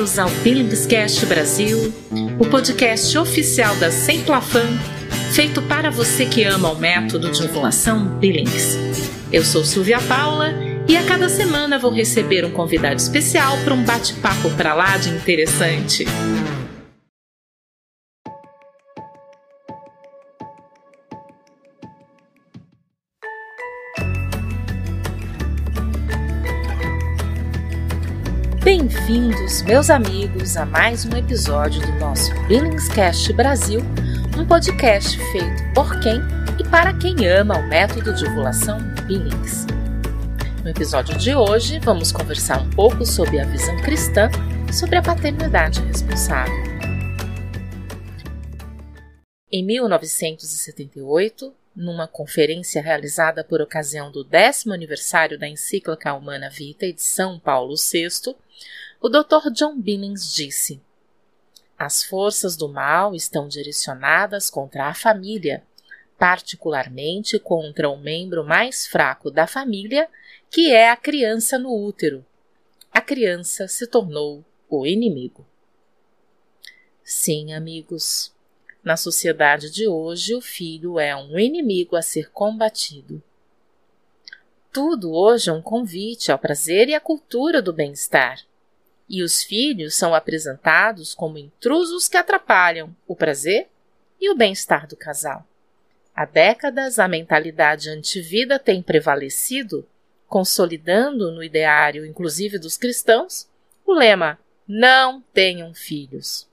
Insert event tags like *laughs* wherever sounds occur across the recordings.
Bem-vindos ao Billingscast Brasil, o podcast oficial da Semplafan, feito para você que ama o método de ovulação Billings. Eu sou Silvia Paula e a cada semana vou receber um convidado especial para um bate-papo para lá de interessante. Bem-vindos, meus amigos, a mais um episódio do nosso Billingscast Brasil, um podcast feito por quem e para quem ama o método de ovulação Billings. No episódio de hoje, vamos conversar um pouco sobre a visão cristã sobre a paternidade responsável. Em 1978, numa conferência realizada por ocasião do décimo aniversário da encíclica Humana Vitae de São Paulo VI, o Dr. John Billings disse: As forças do mal estão direcionadas contra a família, particularmente contra o membro mais fraco da família, que é a criança no útero. A criança se tornou o inimigo. Sim, amigos, na sociedade de hoje, o filho é um inimigo a ser combatido. Tudo hoje é um convite ao prazer e à cultura do bem-estar e os filhos são apresentados como intrusos que atrapalham o prazer e o bem-estar do casal. Há décadas, a mentalidade antivida tem prevalecido, consolidando no ideário, inclusive dos cristãos, o lema: não tenham filhos.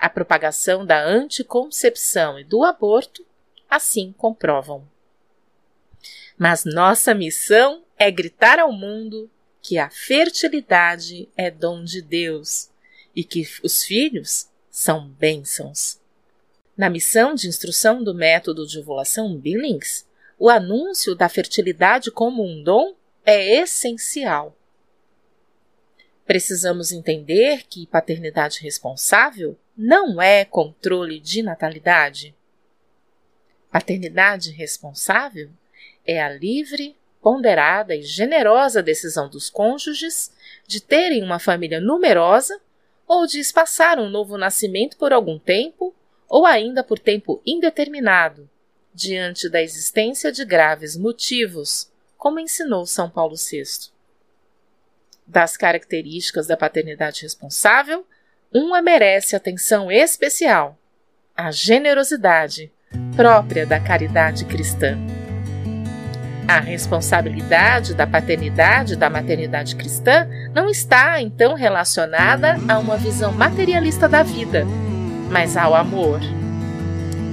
A propagação da anticoncepção e do aborto assim comprovam. Mas nossa missão é gritar ao mundo que a fertilidade é dom de Deus e que os filhos são bênçãos. Na missão de instrução do método de ovulação Billings, o anúncio da fertilidade como um dom é essencial. Precisamos entender que paternidade responsável não é controle de natalidade. Paternidade responsável é a livre ponderada e generosa decisão dos cônjuges de terem uma família numerosa ou de espaçar um novo nascimento por algum tempo ou ainda por tempo indeterminado, diante da existência de graves motivos, como ensinou São Paulo VI. Das características da paternidade responsável, uma merece atenção especial: a generosidade, própria da caridade cristã. A responsabilidade da paternidade da maternidade cristã não está então relacionada a uma visão materialista da vida, mas ao amor.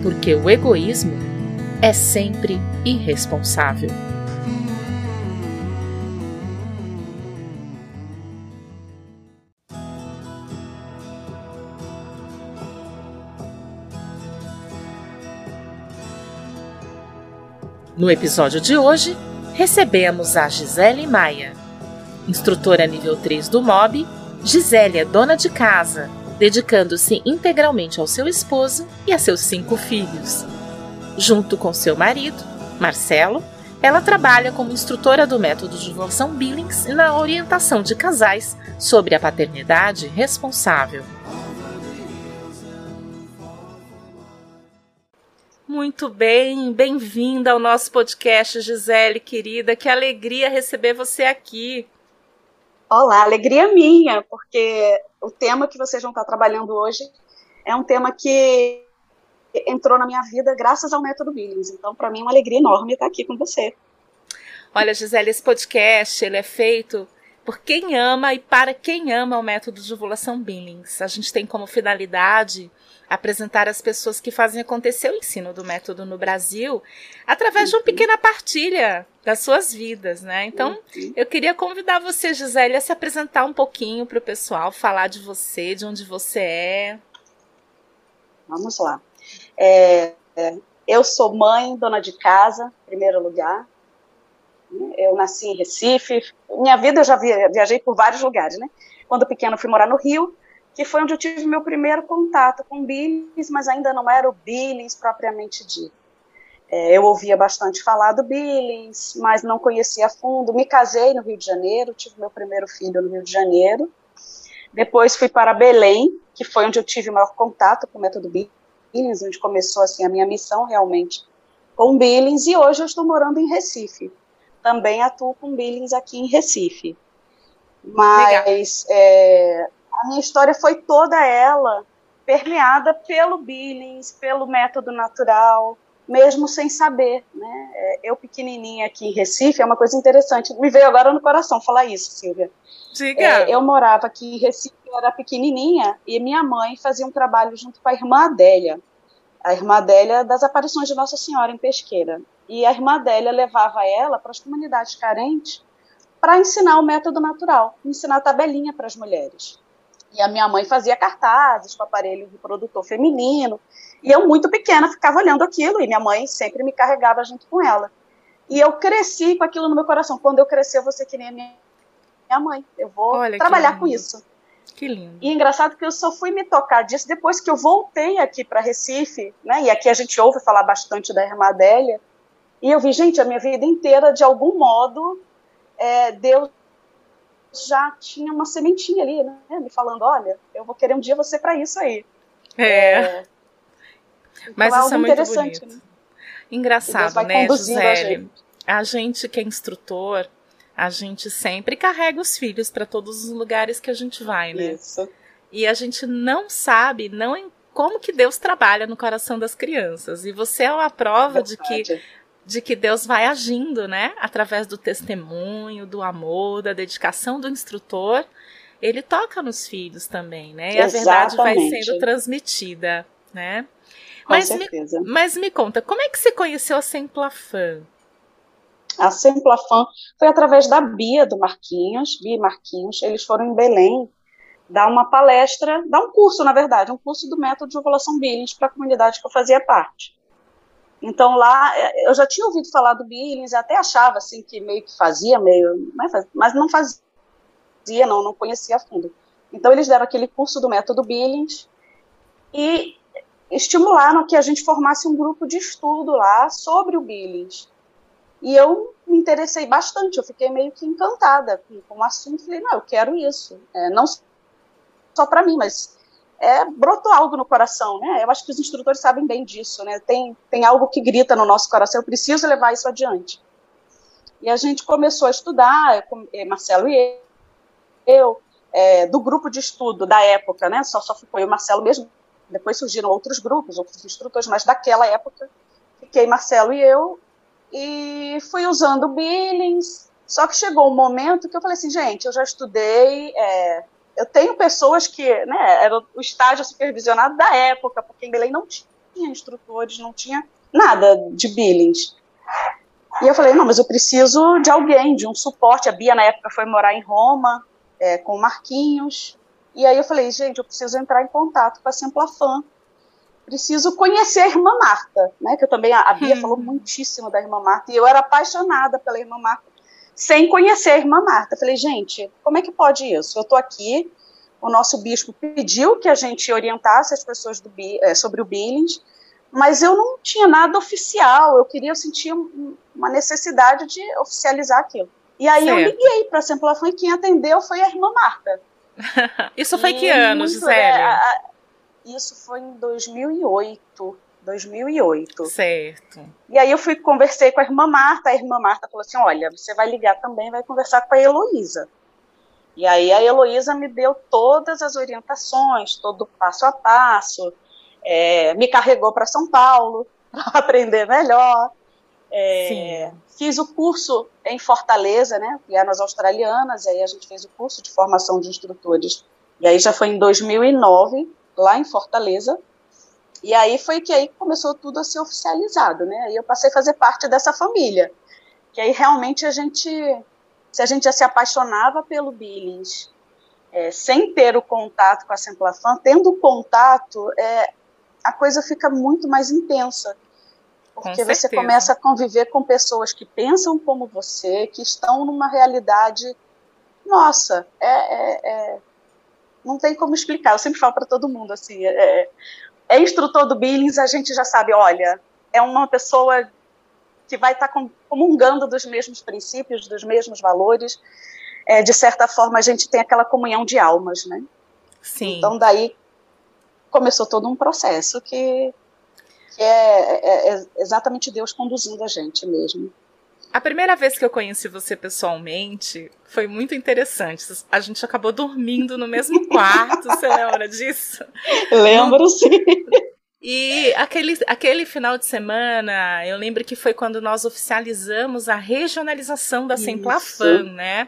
Porque o egoísmo é sempre irresponsável. No episódio de hoje, recebemos a Gisele Maia. Instrutora nível 3 do MOB, Gisele é dona de casa, dedicando-se integralmente ao seu esposo e a seus cinco filhos. Junto com seu marido, Marcelo, ela trabalha como instrutora do método de ovulação Billings na orientação de casais sobre a paternidade responsável. Muito bem, bem-vinda ao nosso podcast, Gisele, querida. Que alegria receber você aqui. Olá, alegria minha, porque o tema que vocês vão estar trabalhando hoje é um tema que entrou na minha vida graças ao método Billings. Então, para mim é uma alegria enorme estar aqui com você. Olha, Gisele, esse podcast ele é feito por quem ama e para quem ama o método de ovulação Billings. A gente tem como finalidade apresentar as pessoas que fazem acontecer o ensino do método no Brasil através de uma pequena partilha das suas vidas, né? Então, eu queria convidar você, Gisele, a se apresentar um pouquinho para o pessoal, falar de você, de onde você é. Vamos lá. É, é, eu sou mãe, dona de casa, em primeiro lugar. Eu nasci em Recife. Minha vida eu já viajei por vários lugares, né? Quando pequena fui morar no Rio, que foi onde eu tive meu primeiro contato com Billings, mas ainda não era o Billings propriamente dito. É, eu ouvia bastante falar do Billings, mas não conhecia a fundo. Me casei no Rio de Janeiro, tive meu primeiro filho no Rio de Janeiro. Depois fui para Belém, que foi onde eu tive o maior contato com o método Billings, onde começou assim a minha missão realmente com Billings, e hoje eu estou morando em Recife. Também atuo com Billings aqui em Recife. Mas é, a minha história foi toda ela permeada pelo Billings, pelo método natural, mesmo sem saber, né? É, eu pequenininha aqui em Recife, é uma coisa interessante, me veio agora no coração falar isso, Silvia. Diga. É, eu morava aqui em Recife, eu era pequenininha, e minha mãe fazia um trabalho junto com a irmã Adélia, a irmã Adélia das aparições de Nossa Senhora em Pesqueira. E a irmã Adélia levava ela para as comunidades carentes para ensinar o método natural, ensinar tabelinha para as mulheres. E a minha mãe fazia cartazes com aparelho reprodutor feminino, e eu, muito pequena, ficava olhando aquilo, e minha mãe sempre me carregava junto com ela. E eu cresci com aquilo no meu coração. Quando eu crescer, eu vou ser que nem a minha, minha mãe. Eu vou Olha, trabalhar com isso. Que lindo. E engraçado que eu só fui me tocar disso depois que eu voltei aqui para Recife, né? E aqui a gente ouve falar bastante da irmã Adélia. E eu vi, gente, a minha vida inteira, de algum modo, é, Deus já tinha uma sementinha ali, né? Me falando, olha, eu vou querer um dia você para isso aí. É. é mas então, isso é muito bonito. Né? Engraçado, né, Gisele? A, a gente que é instrutor, a gente sempre carrega os filhos para todos os lugares que a gente vai, né? Isso. E a gente não sabe, não como que Deus trabalha no coração das crianças. E você é uma prova de que de que Deus vai agindo, né? Através do testemunho, do amor, da dedicação do instrutor, ele toca nos filhos também, né? E Exatamente. a verdade vai sendo transmitida, né? Com mas certeza. Me, mas me conta, como é que você conheceu a Semplafan? A Semplafan foi através da Bia do Marquinhos, Bia e Marquinhos. Eles foram em Belém dar uma palestra, dar um curso, na verdade, um curso do método de ovulação Billings para a comunidade que eu fazia parte. Então lá eu já tinha ouvido falar do Billings, até achava assim que meio que fazia, meio, mas não fazia, não, não conhecia a fundo. Então eles deram aquele curso do método Billings e estimularam que a gente formasse um grupo de estudo lá sobre o Billings. E eu me interessei bastante, eu fiquei meio que encantada com, com o assunto. Falei, não, eu quero isso. É, não só para mim, mas é, brotou algo no coração, né? Eu acho que os instrutores sabem bem disso, né? Tem, tem algo que grita no nosso coração, eu preciso levar isso adiante. E a gente começou a estudar, Marcelo e eu, é, do grupo de estudo da época, né? Só, só foi o Marcelo mesmo depois surgiram outros grupos, outros instrutores, mas daquela época fiquei Marcelo e eu e fui usando Billings. Só que chegou um momento que eu falei assim, gente, eu já estudei, é, eu tenho pessoas que, né, era o estágio supervisionado da época, porque em Belém não tinha instrutores, não tinha nada de Billings. E eu falei, não, mas eu preciso de alguém, de um suporte. A Bia, na época, foi morar em Roma, é, com o Marquinhos. E aí eu falei, gente, eu preciso entrar em contato com a Semplafan. Preciso conhecer a irmã Marta, né? Que eu também, a Bia hum. falou muitíssimo da irmã Marta, e eu era apaixonada pela irmã Marta, sem conhecer a irmã Marta. Falei, gente, como é que pode isso? Eu estou aqui, o nosso bispo pediu que a gente orientasse as pessoas do, é, sobre o Billings, mas eu não tinha nada oficial, eu queria, eu sentia uma necessidade de oficializar aquilo. E aí certo. eu liguei para a Semplafan e quem atendeu foi a irmã Marta. *laughs* Isso foi e que ano, Gisele? É, isso foi em 2008. 2008. Certo. E aí eu fui conversei com a irmã Marta, a irmã Marta falou assim, olha, você vai ligar também, vai conversar com a Heloísa. E aí a Heloísa me deu todas as orientações, todo o passo a passo, é, me carregou para São Paulo *laughs* para aprender melhor. É, fiz o curso em Fortaleza, né? Pianas australianas, e aí a gente fez o curso de formação de instrutores. E aí já foi em 2009, lá em Fortaleza. E aí foi que aí começou tudo a ser oficializado, né? Aí eu passei a fazer parte dessa família. Que aí realmente a gente, se a gente já se apaixonava pelo Billings, é, sem ter o contato com a Semplafan, tendo o contato, é, a coisa fica muito mais intensa porque você começa a conviver com pessoas que pensam como você, que estão numa realidade. Nossa, é, é, é não tem como explicar. Eu sempre falo para todo mundo assim: é, é, instrutor do Billings, a gente já sabe, olha, é uma pessoa que vai estar tá comungando dos mesmos princípios, dos mesmos valores. É, de certa forma, a gente tem aquela comunhão de almas, né? Sim. Então daí começou todo um processo que, que é, é, é exatamente Deus conduzindo a gente mesmo. A primeira vez que eu conheci você pessoalmente foi muito interessante. A gente acabou dormindo no mesmo *laughs* quarto, você lembra disso? Lembro, sim. E aquele, aquele final de semana, eu lembro que foi quando nós oficializamos a regionalização da Semplafan, né?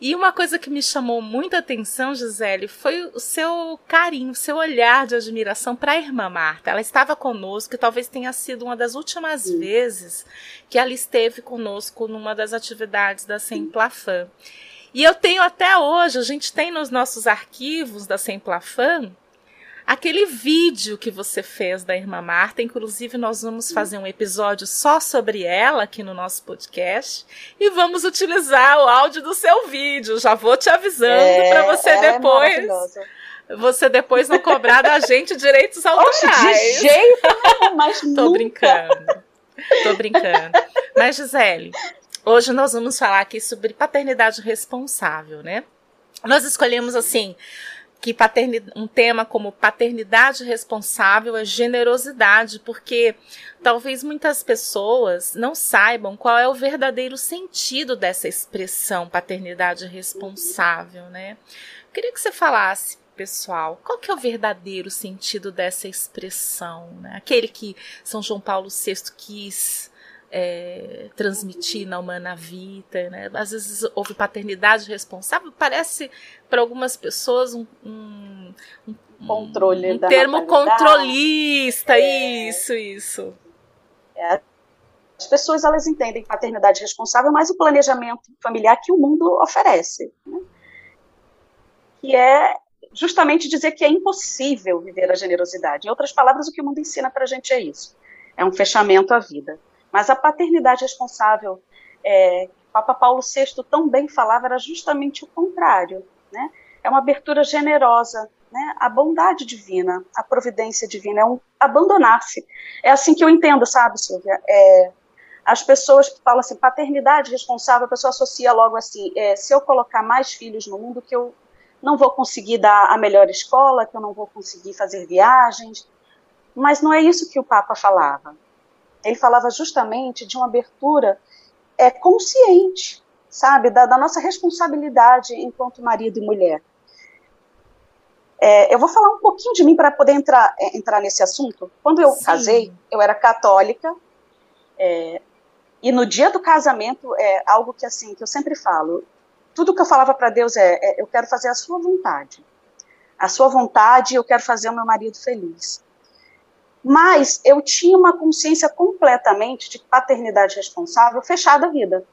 E uma coisa que me chamou muita atenção, Gisele, foi o seu carinho, o seu olhar de admiração para a irmã Marta. Ela estava conosco e talvez tenha sido uma das últimas Sim. vezes que ela esteve conosco numa das atividades da Semplafan. E eu tenho até hoje, a gente tem nos nossos arquivos da Semplafan aquele vídeo que você fez da irmã Marta, inclusive nós vamos fazer um episódio só sobre ela aqui no nosso podcast e vamos utilizar o áudio do seu vídeo. Já vou te avisando é, para você é depois. Você depois não cobrar da gente direitos autorais. Oxe, de jeito nenhum, mas *laughs* Tô nunca. brincando. Tô brincando. Mas Gisele, hoje nós vamos falar aqui sobre paternidade responsável, né? Nós escolhemos assim que um tema como paternidade responsável é generosidade, porque talvez muitas pessoas não saibam qual é o verdadeiro sentido dessa expressão paternidade responsável, né? Eu queria que você falasse pessoal, qual que é o verdadeiro sentido dessa expressão, né? Aquele que São João Paulo VI quis é, transmitir na Humana Vita, né? Às vezes houve paternidade responsável, parece para algumas pessoas um, um, um controle um, termo controlista, é, isso, isso. É, as pessoas elas entendem paternidade responsável mais o planejamento familiar que o mundo oferece, né? que é justamente dizer que é impossível viver a generosidade. Em outras palavras, o que o mundo ensina para a gente é isso: é um fechamento à vida. Mas a paternidade responsável, é, Papa Paulo VI tão bem falava, era justamente o contrário. Né? É uma abertura generosa, né? a bondade divina, a providência divina, é um abandonar-se. É assim que eu entendo, sabe, Silvia? É, as pessoas que falam assim, paternidade responsável, a pessoa associa logo assim, é, se eu colocar mais filhos no mundo, que eu não vou conseguir dar a melhor escola, que eu não vou conseguir fazer viagens. Mas não é isso que o Papa falava ele falava justamente de uma abertura é, consciente, sabe, da, da nossa responsabilidade enquanto marido e mulher. É, eu vou falar um pouquinho de mim para poder entrar, é, entrar nesse assunto. Quando eu Sim. casei, eu era católica, é, e no dia do casamento é algo que assim que eu sempre falo. Tudo que eu falava para Deus é, é, eu quero fazer a sua vontade. A sua vontade, eu quero fazer o meu marido feliz. Mas eu tinha uma consciência completamente de paternidade responsável fechada a vida.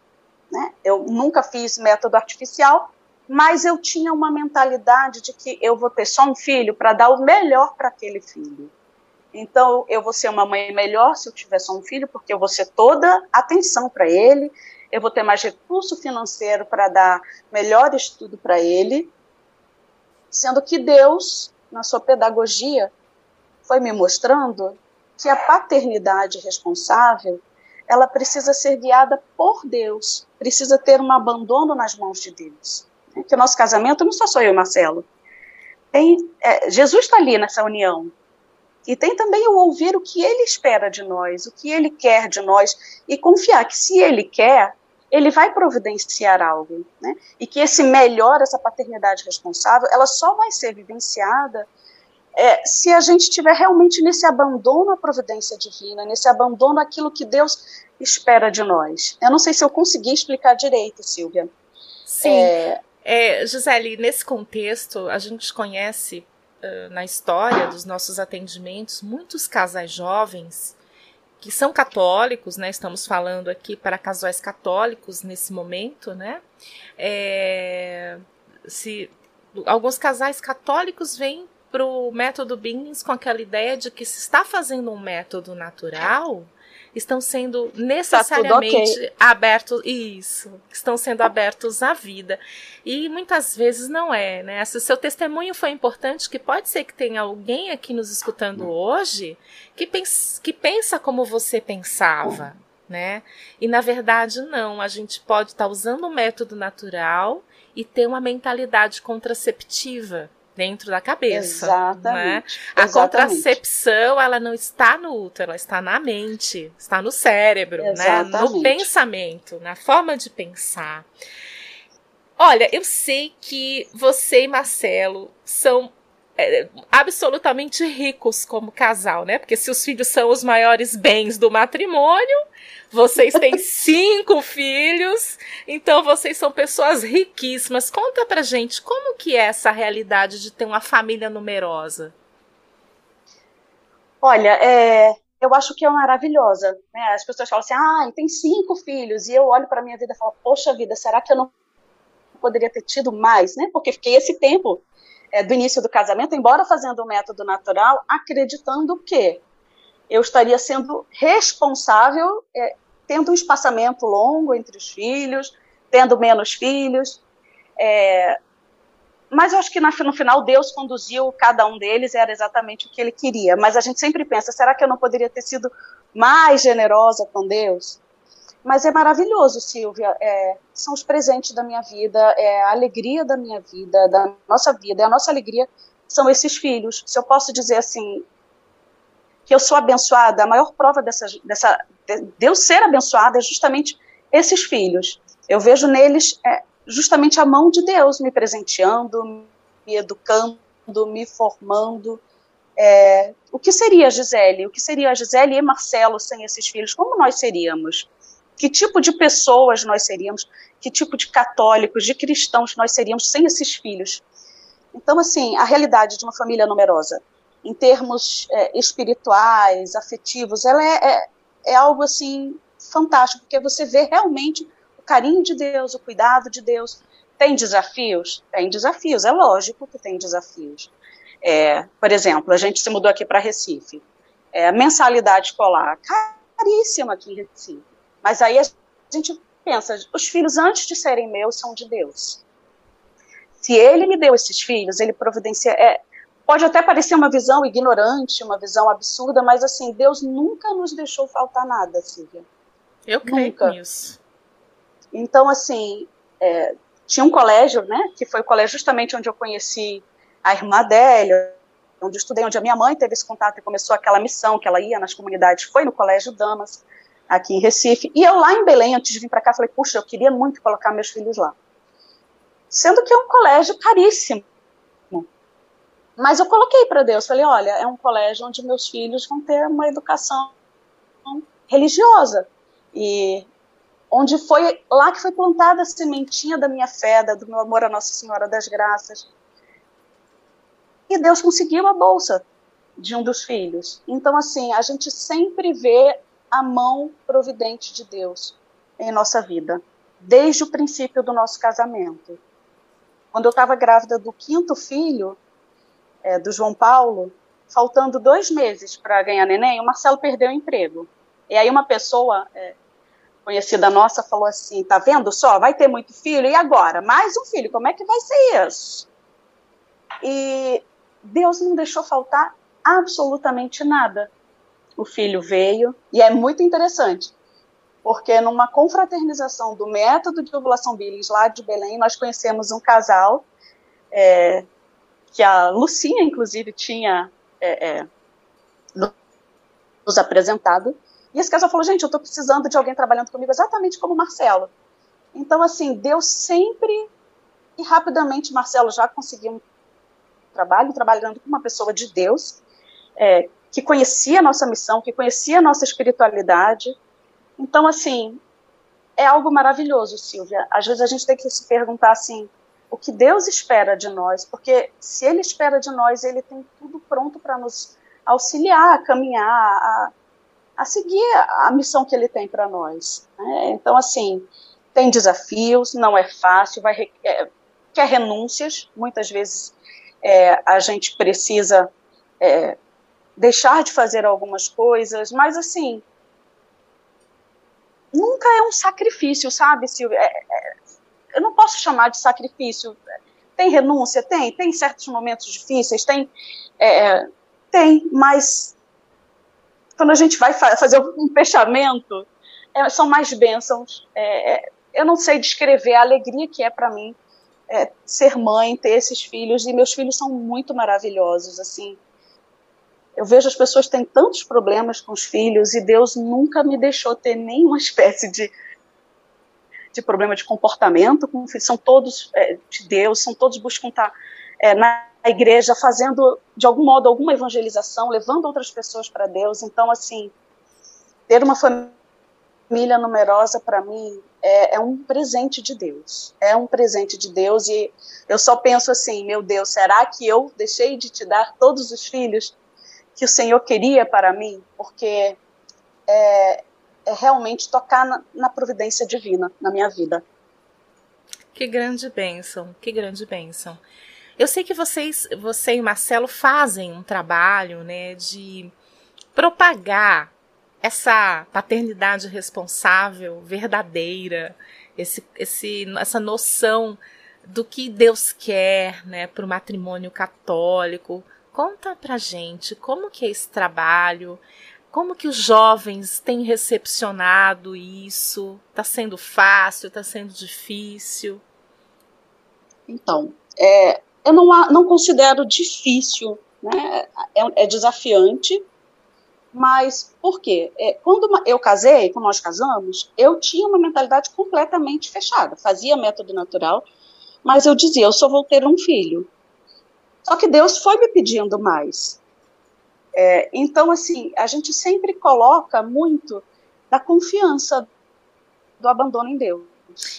Né? Eu nunca fiz método artificial, mas eu tinha uma mentalidade de que eu vou ter só um filho para dar o melhor para aquele filho. Então, eu vou ser uma mãe melhor se eu tiver só um filho, porque eu vou ser toda atenção para ele, eu vou ter mais recurso financeiro para dar melhor estudo para ele, sendo que Deus, na sua pedagogia, foi me mostrando que a paternidade responsável ela precisa ser guiada por Deus, precisa ter um abandono nas mãos de Deus. Que o nosso casamento não só sou eu Marcelo. Tem, é, Jesus está ali nessa união. E tem também o ouvir o que ele espera de nós, o que ele quer de nós, e confiar que se ele quer, ele vai providenciar algo. Né? E que esse melhor, essa paternidade responsável, ela só vai ser vivenciada é, se a gente estiver realmente nesse abandono à providência divina, nesse abandono àquilo que Deus espera de nós. Eu não sei se eu consegui explicar direito, Silvia. Sim. É... É, Gisele, nesse contexto, a gente conhece uh, na história dos nossos atendimentos muitos casais jovens que são católicos, né? Estamos falando aqui para casais católicos nesse momento, né? É, se alguns casais católicos vêm para o método Billings com aquela ideia de que se está fazendo um método natural, estão sendo necessariamente tá okay. abertos isso, estão sendo abertos à vida. E muitas vezes não é, né? Se o seu testemunho foi importante, que pode ser que tenha alguém aqui nos escutando hoje que pensa, que pensa como você pensava, né? E na verdade não, a gente pode estar tá usando o método natural e ter uma mentalidade contraceptiva dentro da cabeça. Exatamente. Né? A Exatamente. contracepção, ela não está no útero, ela está na mente, está no cérebro, né? no pensamento, na forma de pensar. Olha, eu sei que você e Marcelo são é, absolutamente ricos como casal, né? Porque se os filhos são os maiores bens do matrimônio, vocês têm *laughs* cinco filhos, então vocês são pessoas riquíssimas. Conta pra gente como que é essa realidade de ter uma família numerosa. Olha, é, eu acho que é maravilhosa. Né? As pessoas falam assim, ah, tem cinco filhos, e eu olho para minha vida e falo, poxa vida, será que eu não poderia ter tido mais, né? Porque fiquei esse tempo é, do início do casamento, embora fazendo o método natural, acreditando que eu estaria sendo responsável, é, tendo um espaçamento longo entre os filhos, tendo menos filhos. É, mas eu acho que no final Deus conduziu cada um deles, era exatamente o que ele queria. Mas a gente sempre pensa: será que eu não poderia ter sido mais generosa com Deus? Mas é maravilhoso, Silvia. É, são os presentes da minha vida, é a alegria da minha vida, da nossa vida. É a nossa alegria são esses filhos. Se eu posso dizer assim, que eu sou abençoada, a maior prova dessa, dessa de eu ser abençoada é justamente esses filhos. Eu vejo neles é, justamente a mão de Deus me presenteando, me educando, me formando. É, o que seria a Gisele? O que seria a Gisele e Marcelo sem esses filhos? Como nós seríamos? Que tipo de pessoas nós seríamos? Que tipo de católicos, de cristãos nós seríamos sem esses filhos? Então, assim, a realidade de uma família numerosa, em termos é, espirituais, afetivos, ela é, é, é algo assim fantástico, porque você vê realmente o carinho de Deus, o cuidado de Deus. Tem desafios? Tem desafios, é lógico que tem desafios. É, por exemplo, a gente se mudou aqui para Recife. É, mensalidade escolar, caríssima aqui em Recife. Mas aí a gente pensa, os filhos antes de serem meus são de Deus. Se ele me deu esses filhos, ele providencia. É, pode até parecer uma visão ignorante, uma visão absurda, mas assim, Deus nunca nos deixou faltar nada, Silvia. Eu creio nunca. nisso. Então, assim, é, tinha um colégio, né, que foi o colégio justamente onde eu conheci a irmã Adélia, onde eu estudei, onde a minha mãe teve esse contato e começou aquela missão que ela ia nas comunidades, foi no Colégio Damas aqui em Recife. E eu lá em Belém, antes de vir para cá, falei, puxa, eu queria muito colocar meus filhos lá. Sendo que é um colégio caríssimo. Mas eu coloquei para Deus, falei, olha, é um colégio onde meus filhos vão ter uma educação religiosa. E onde foi lá que foi plantada a sementinha da minha fé, do meu amor a Nossa Senhora das Graças. E Deus conseguiu a bolsa de um dos filhos. Então, assim, a gente sempre vê a mão providente de Deus em nossa vida, desde o princípio do nosso casamento. Quando eu estava grávida do quinto filho, é, do João Paulo, faltando dois meses para ganhar neném, o Marcelo perdeu o emprego. E aí uma pessoa é, conhecida nossa falou assim, tá vendo só, vai ter muito filho, e agora? Mais um filho, como é que vai ser isso? E Deus não deixou faltar absolutamente nada o filho veio, e é muito interessante, porque numa confraternização do método de ovulação Billings lá de Belém, nós conhecemos um casal, é, que a Lucinha, inclusive, tinha é, é, nos apresentado, e esse casal falou, gente, eu estou precisando de alguém trabalhando comigo exatamente como o Marcelo. Então, assim, Deus sempre, e rapidamente Marcelo já conseguiu um trabalho, trabalhando com uma pessoa de Deus, é, que conhecia a nossa missão, que conhecia a nossa espiritualidade. Então, assim, é algo maravilhoso, Silvia. Às vezes a gente tem que se perguntar assim, o que Deus espera de nós, porque se Ele espera de nós, Ele tem tudo pronto para nos auxiliar, a caminhar, a, a seguir a missão que Ele tem para nós. Né? Então, assim, tem desafios, não é fácil, vai é, quer renúncias, muitas vezes é, a gente precisa é, deixar de fazer algumas coisas, mas assim, nunca é um sacrifício, sabe, Silvia? É, é, eu não posso chamar de sacrifício. Tem renúncia? Tem. Tem certos momentos difíceis? Tem. É, tem, mas quando a gente vai fa fazer um fechamento, é, são mais bênçãos. É, é, eu não sei descrever a alegria que é para mim é, ser mãe, ter esses filhos, e meus filhos são muito maravilhosos, assim. Eu vejo as pessoas têm tantos problemas com os filhos e Deus nunca me deixou ter nenhuma *laughs* espécie de, de problema de comportamento com filhos. São todos é, de Deus, são todos buscam estar é, na igreja fazendo, de algum modo, alguma evangelização, levando outras pessoas para Deus. Então, assim, ter uma família numerosa para mim é, é, um presente de Deus. É um presente de Deus e eu só penso assim, meu Deus, será que eu deixei de te dar todos os filhos que o Senhor queria para mim? Porque é, é realmente tocar na, na providência divina na minha vida. Que grande bênção, que grande bênção. Eu sei que vocês, você e o Marcelo fazem um trabalho, né, de propagar essa paternidade responsável, verdadeira, esse, esse, essa noção do que Deus quer né, para o matrimônio católico. Conta pra gente como que é esse trabalho, como que os jovens têm recepcionado isso? Está sendo fácil? Está sendo difícil? Então, é, eu não, não considero difícil, né? é, é desafiante, mas por quê? É, quando eu casei, quando nós casamos, eu tinha uma mentalidade completamente fechada. Fazia método natural, mas eu dizia, eu só vou ter um filho. Só que Deus foi me pedindo mais. É, então, assim, a gente sempre coloca muito da confiança do abandono em Deus.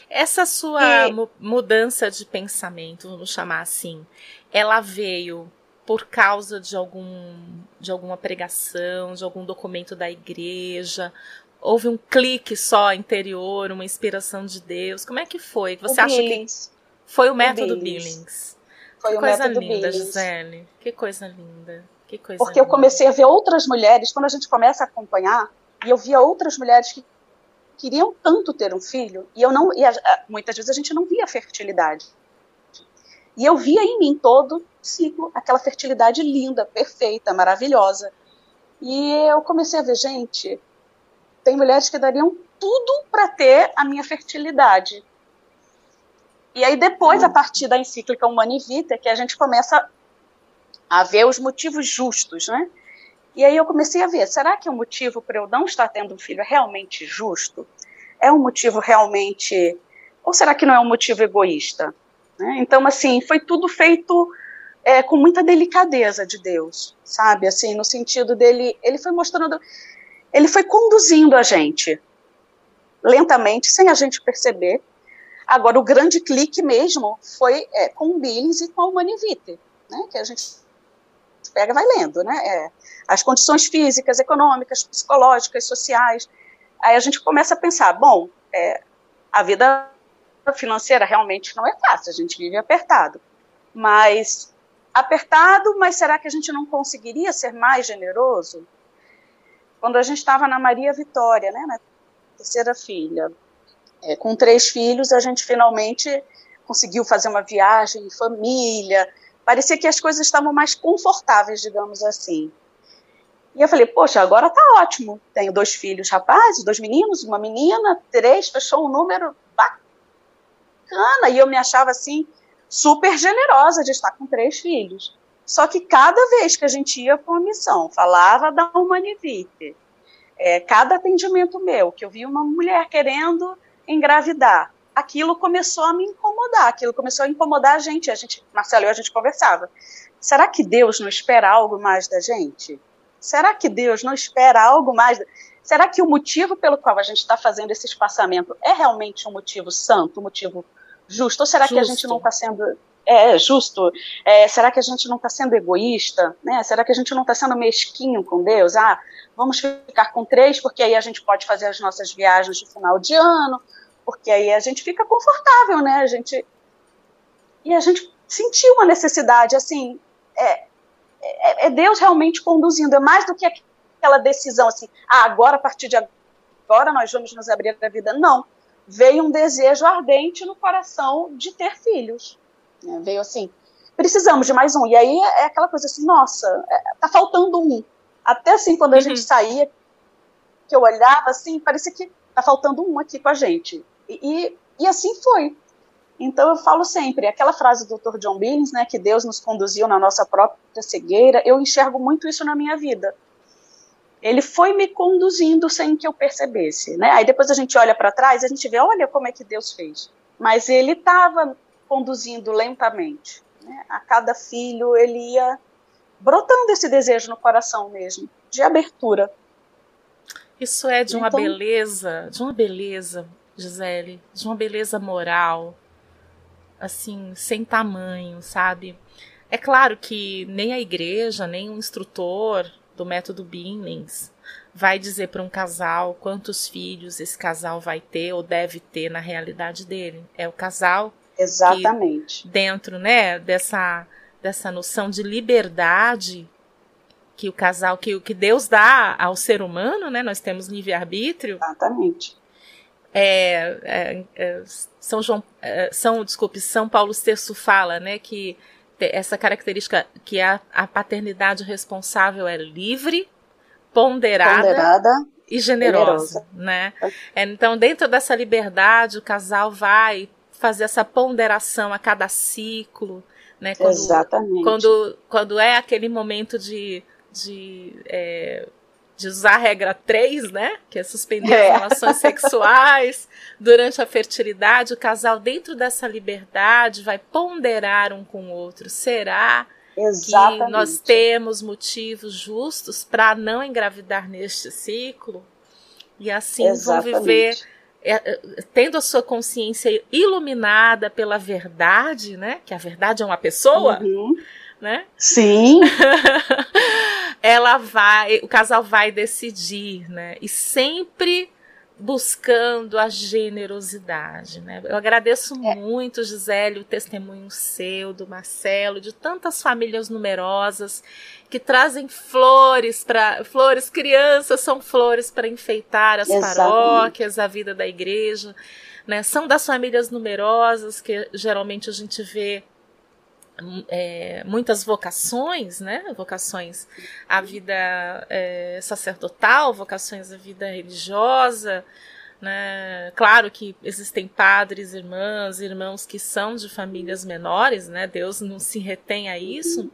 Essa sua e... mudança de pensamento, vamos chamar assim, ela veio por causa de algum de alguma pregação, de algum documento da igreja? Houve um clique só interior, uma inspiração de Deus? Como é que foi? Você o acha Billings. que foi o método o Billings? Billings. Foi que o coisa método linda, Billings. Gisele. Que coisa linda. Que coisa Porque linda. eu comecei a ver outras mulheres, quando a gente começa a acompanhar, e eu via outras mulheres que queriam tanto ter um filho, e eu não, e a, muitas vezes a gente não via fertilidade. E eu via em mim todo ciclo, aquela fertilidade linda, perfeita, maravilhosa. E eu comecei a ver, gente, tem mulheres que dariam tudo para ter a minha fertilidade. E aí depois, a partir da encíclica Humani Vitae, que a gente começa a ver os motivos justos, né? E aí eu comecei a ver, será que o motivo para eu não estar tendo um filho é realmente justo? É um motivo realmente... Ou será que não é um motivo egoísta? Né? Então, assim, foi tudo feito é, com muita delicadeza de Deus, sabe? Assim, no sentido dele, ele foi mostrando, ele foi conduzindo a gente lentamente, sem a gente perceber. Agora, o grande clique mesmo foi é, com o Billings e com a Humanivite, né? Que a gente pega e vai lendo, né? É, as condições físicas, econômicas, psicológicas, sociais. Aí a gente começa a pensar, bom, é, a vida financeira realmente não é fácil, a gente vive apertado. Mas apertado, mas será que a gente não conseguiria ser mais generoso? Quando a gente estava na Maria Vitória, né, na terceira filha, é, com três filhos, a gente finalmente conseguiu fazer uma viagem em família. Parecia que as coisas estavam mais confortáveis, digamos assim. E eu falei, poxa, agora tá ótimo. Tenho dois filhos rapazes, dois meninos, uma menina, três, fechou um número bacana. E eu me achava assim, super generosa de estar com três filhos. Só que cada vez que a gente ia para uma missão, falava da Humanivite, é, cada atendimento meu, que eu vi uma mulher querendo engravidar, aquilo começou a me incomodar, aquilo começou a incomodar a gente. A gente, Marcelo e eu, a gente conversava. Será que Deus não espera algo mais da gente? Será que Deus não espera algo mais? Será que o motivo pelo qual a gente está fazendo esse espaçamento é realmente um motivo santo, um motivo justo? Ou será justo. que a gente não está sendo é, justo? É, será que a gente não está sendo egoísta? Né? Será que a gente não está sendo mesquinho com Deus? Ah, vamos ficar com três, porque aí a gente pode fazer as nossas viagens de final de ano, porque aí a gente fica confortável, né? A gente e a gente sentiu uma necessidade, assim, é, é, é Deus realmente conduzindo, é mais do que aquela decisão, assim, ah, agora, a partir de agora, nós vamos nos abrir a vida. Não, veio um desejo ardente no coração de ter filhos. Né? Veio assim, precisamos de mais um. E aí é aquela coisa assim, nossa, é, tá faltando um. Até assim, quando a uhum. gente saía, que eu olhava assim, parecia que tá faltando um aqui com a gente. E, e, e assim foi. Então eu falo sempre, aquela frase do Dr. John Billings, né, que Deus nos conduziu na nossa própria cegueira, eu enxergo muito isso na minha vida. Ele foi me conduzindo sem que eu percebesse, né? Aí depois a gente olha para trás, a gente vê, olha como é que Deus fez. Mas ele estava conduzindo lentamente. Né? A cada filho ele ia brotando esse desejo no coração mesmo, de abertura. Isso é de uma então, beleza, de uma beleza, Gisele, de uma beleza moral, assim, sem tamanho, sabe? É claro que nem a igreja, nem o instrutor do método Billings vai dizer para um casal quantos filhos esse casal vai ter ou deve ter na realidade dele. É o casal Exatamente. Que, dentro, né, dessa dessa noção de liberdade que o casal, que o que Deus dá ao ser humano, né? Nós temos livre-arbítrio. Exatamente. É, é, é, São João, é, São, desculpe, São Paulo VI fala, né, que essa característica que a, a paternidade responsável é livre, ponderada, ponderada e generosa, generosa. né? É, então, dentro dessa liberdade, o casal vai fazer essa ponderação a cada ciclo, né? Quando, Exatamente. Quando, quando é aquele momento de, de é, de usar a regra 3, né? Que é suspender é. as relações sexuais durante a fertilidade. O casal, dentro dessa liberdade, vai ponderar um com o outro. Será Exatamente. que nós temos motivos justos para não engravidar neste ciclo? E assim Exatamente. vão viver. É, é, tendo a sua consciência iluminada pela verdade, né? Que a verdade é uma pessoa, uhum né? Sim. *laughs* ela vai, o casal vai decidir, né? E sempre buscando a generosidade, né? Eu agradeço é. muito, Gisele, o testemunho seu, do Marcelo, de tantas famílias numerosas que trazem flores para flores, crianças são flores para enfeitar as Exatamente. paróquias, a vida da igreja, né? São das famílias numerosas que geralmente a gente vê é, muitas vocações, né? Vocações à vida é, sacerdotal, vocações à vida religiosa, né? Claro que existem padres, irmãs, irmãos que são de famílias menores, né? Deus não se retém a isso,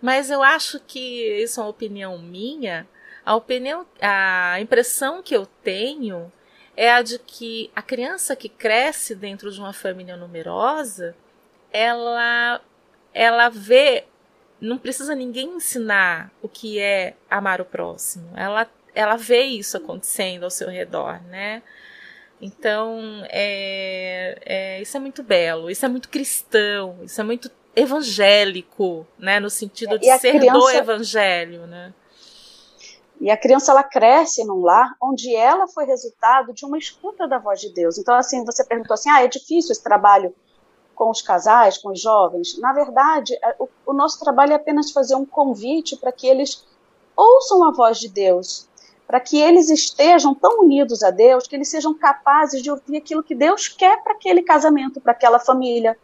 mas eu acho que isso é uma opinião minha. A opinião, a impressão que eu tenho é a de que a criança que cresce dentro de uma família numerosa, ela ela vê, não precisa ninguém ensinar o que é amar o próximo. Ela, ela vê isso acontecendo ao seu redor, né? Então, é, é, isso é muito belo, isso é muito cristão, isso é muito evangélico, né? No sentido de ser criança... do evangelho, né? E a criança ela cresce num lar onde ela foi resultado de uma escuta da voz de Deus. Então, assim, você perguntou assim: ah, é difícil esse trabalho com os casais, com os jovens. Na verdade, é, o, o nosso trabalho é apenas fazer um convite para que eles ouçam a voz de Deus, para que eles estejam tão unidos a Deus que eles sejam capazes de ouvir aquilo que Deus quer para aquele casamento, para aquela família.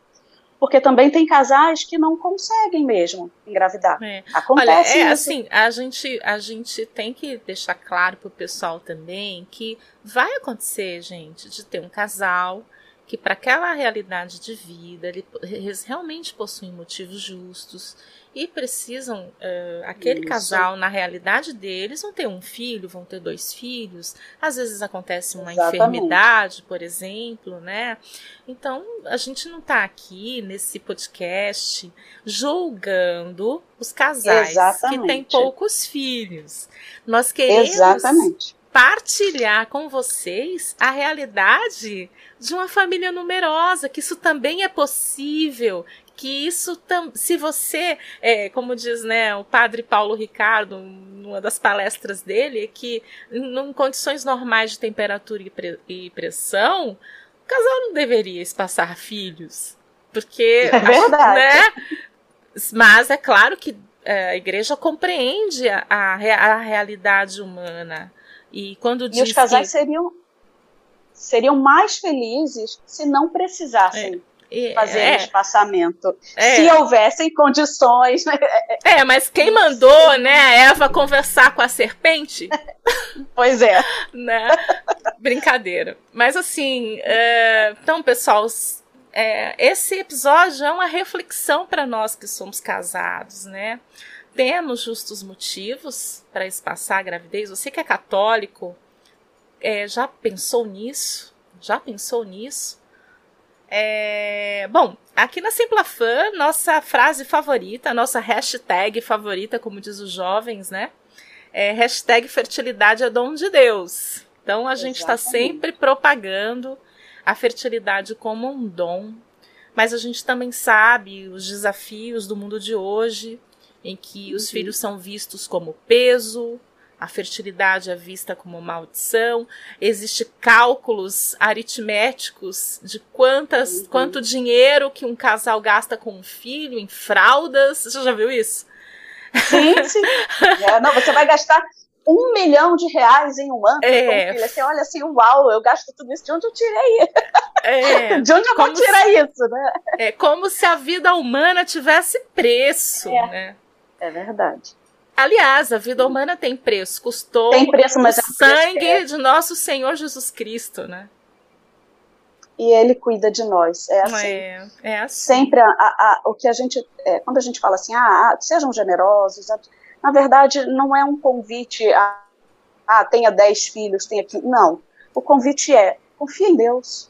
Porque também tem casais que não conseguem mesmo engravidar. É. Acontece Olha, é, isso. assim, a gente, a gente tem que deixar claro para o pessoal também que vai acontecer, gente, de ter um casal que para aquela realidade de vida eles realmente possuem motivos justos e precisam uh, aquele Isso. casal na realidade deles vão ter um filho vão ter dois filhos às vezes acontece uma Exatamente. enfermidade por exemplo né então a gente não está aqui nesse podcast julgando os casais Exatamente. que têm poucos filhos nós queremos Exatamente partilhar com vocês a realidade de uma família numerosa, que isso também é possível, que isso se você, é, como diz né, o padre Paulo Ricardo, numa das palestras dele, é que em condições normais de temperatura e pressão, o casal não deveria espaçar filhos. Porque. É verdade. Né? Mas é claro que é, a igreja compreende a, a, a realidade humana. E quando e os casais que... seriam seriam mais felizes se não precisassem é, fazer é, espaçamento. É, se houvessem condições. Né? *laughs* É, mas quem mandou, né, a Eva conversar com a serpente? *laughs* pois é. *laughs* Né? Brincadeira. Mas assim, é, então, pessoal, é, esse episódio é uma reflexão para nós que somos casados, né? Temos justos motivos para espaçar a gravidez. Você que é católico, é, já pensou nisso? Já pensou nisso? É, bom, aqui na Simplafã, nossa frase favorita, nossa hashtag favorita, como diz os jovens, né? É hashtag fertilidade é dom de Deus. Então a gente está sempre propagando a fertilidade como um dom, mas a gente também sabe os desafios do mundo de hoje, em que uhum. os filhos são vistos como peso, a fertilidade é vista como maldição, existe cálculos aritméticos de quantas, uhum. quanto dinheiro que um casal gasta com um filho em fraldas. Você já viu isso? Sim, *laughs* sim. É, não, você vai gastar um milhão de reais em um ano é. filho. Você olha assim, uau, eu gasto tudo isso, de onde eu tirei? É. *laughs* de onde eu vou tirar se, isso, né? É como se a vida humana tivesse preço, é. né? É verdade. Aliás, a vida humana tem preço, custou tem preço, mas o é sangue é. de nosso Senhor Jesus Cristo, né? E ele cuida de nós. É assim. É, é assim. Sempre a, a, a, o que a gente. É, quando a gente fala assim, ah, ah sejam generosos, na verdade, não é um convite a ah, tenha dez filhos, tenha aqui. Não. O convite é confia em Deus.